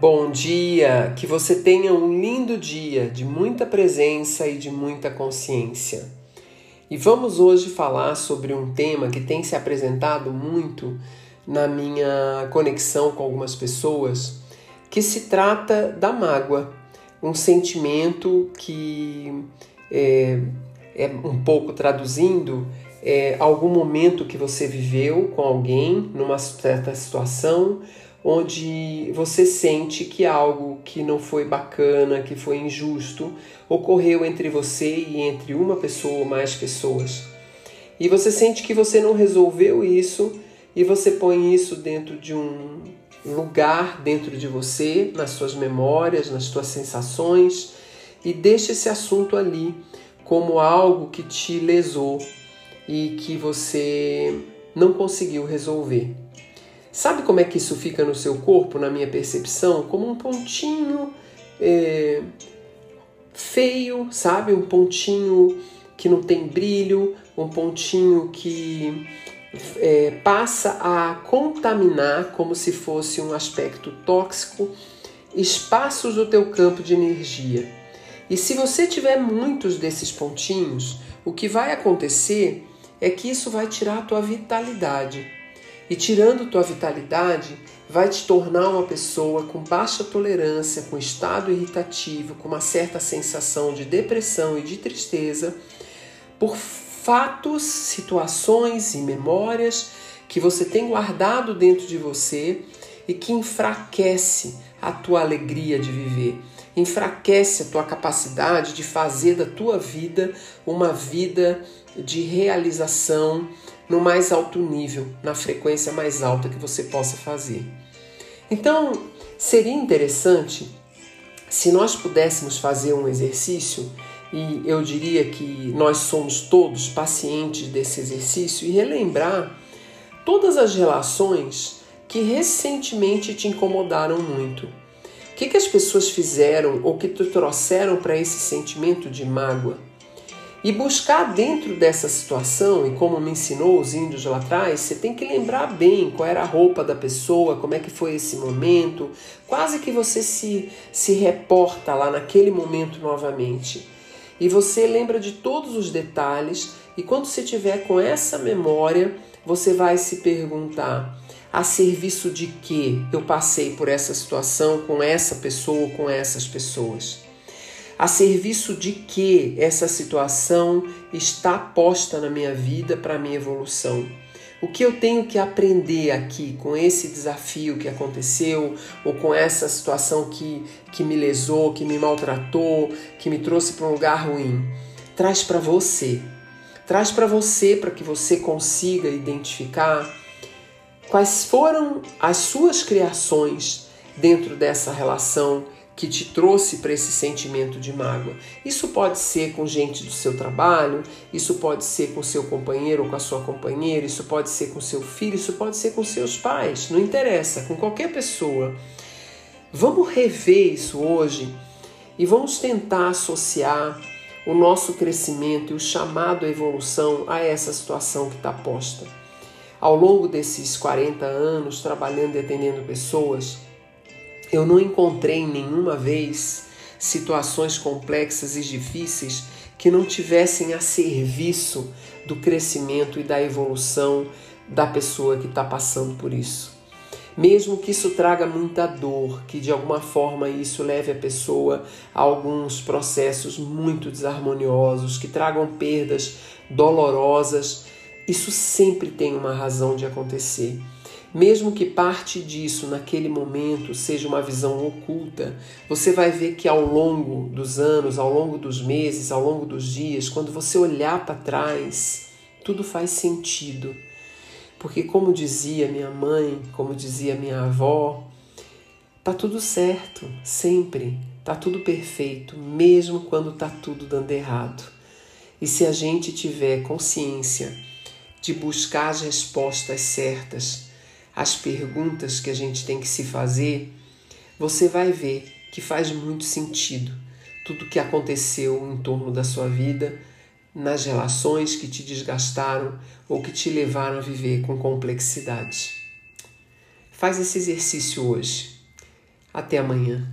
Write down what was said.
Bom dia, que você tenha um lindo dia de muita presença e de muita consciência. E vamos hoje falar sobre um tema que tem se apresentado muito na minha conexão com algumas pessoas, que se trata da mágoa, um sentimento que é, é um pouco traduzindo é, algum momento que você viveu com alguém numa certa situação onde você sente que algo que não foi bacana, que foi injusto, ocorreu entre você e entre uma pessoa ou mais pessoas. E você sente que você não resolveu isso e você põe isso dentro de um lugar dentro de você, nas suas memórias, nas suas sensações e deixa esse assunto ali como algo que te lesou e que você não conseguiu resolver. Sabe como é que isso fica no seu corpo, na minha percepção? Como um pontinho é, feio, sabe? Um pontinho que não tem brilho, um pontinho que é, passa a contaminar como se fosse um aspecto tóxico espaços do teu campo de energia. E se você tiver muitos desses pontinhos, o que vai acontecer é que isso vai tirar a tua vitalidade. E tirando tua vitalidade, vai te tornar uma pessoa com baixa tolerância, com estado irritativo, com uma certa sensação de depressão e de tristeza, por fatos, situações e memórias que você tem guardado dentro de você e que enfraquece a tua alegria de viver, enfraquece a tua capacidade de fazer da tua vida uma vida de realização no mais alto nível, na frequência mais alta que você possa fazer. Então, seria interessante se nós pudéssemos fazer um exercício, e eu diria que nós somos todos pacientes desse exercício, e relembrar todas as relações que recentemente te incomodaram muito. O que, que as pessoas fizeram ou que te trouxeram para esse sentimento de mágoa? E buscar dentro dessa situação, e como me ensinou os índios lá atrás, você tem que lembrar bem qual era a roupa da pessoa, como é que foi esse momento, quase que você se, se reporta lá naquele momento novamente. E você lembra de todos os detalhes, e quando você tiver com essa memória, você vai se perguntar: a serviço de que eu passei por essa situação com essa pessoa, com essas pessoas? A serviço de que essa situação está posta na minha vida para a minha evolução? O que eu tenho que aprender aqui com esse desafio que aconteceu, ou com essa situação que, que me lesou, que me maltratou, que me trouxe para um lugar ruim? Traz para você. Traz para você para que você consiga identificar quais foram as suas criações dentro dessa relação que te trouxe para esse sentimento de mágoa. Isso pode ser com gente do seu trabalho, isso pode ser com seu companheiro ou com a sua companheira, isso pode ser com seu filho, isso pode ser com seus pais, não interessa, com qualquer pessoa. Vamos rever isso hoje e vamos tentar associar o nosso crescimento e o chamado à evolução a essa situação que está posta. Ao longo desses 40 anos trabalhando e atendendo pessoas, eu não encontrei nenhuma vez situações complexas e difíceis que não tivessem a serviço do crescimento e da evolução da pessoa que está passando por isso. Mesmo que isso traga muita dor, que de alguma forma isso leve a pessoa a alguns processos muito desarmoniosos, que tragam perdas dolorosas, isso sempre tem uma razão de acontecer. Mesmo que parte disso naquele momento seja uma visão oculta, você vai ver que ao longo dos anos, ao longo dos meses, ao longo dos dias, quando você olhar para trás, tudo faz sentido. Porque, como dizia minha mãe, como dizia minha avó, tá tudo certo, sempre, tá tudo perfeito, mesmo quando tá tudo dando errado. E se a gente tiver consciência de buscar as respostas certas, as perguntas que a gente tem que se fazer, você vai ver que faz muito sentido tudo que aconteceu em torno da sua vida, nas relações que te desgastaram ou que te levaram a viver com complexidade. Faz esse exercício hoje. Até amanhã.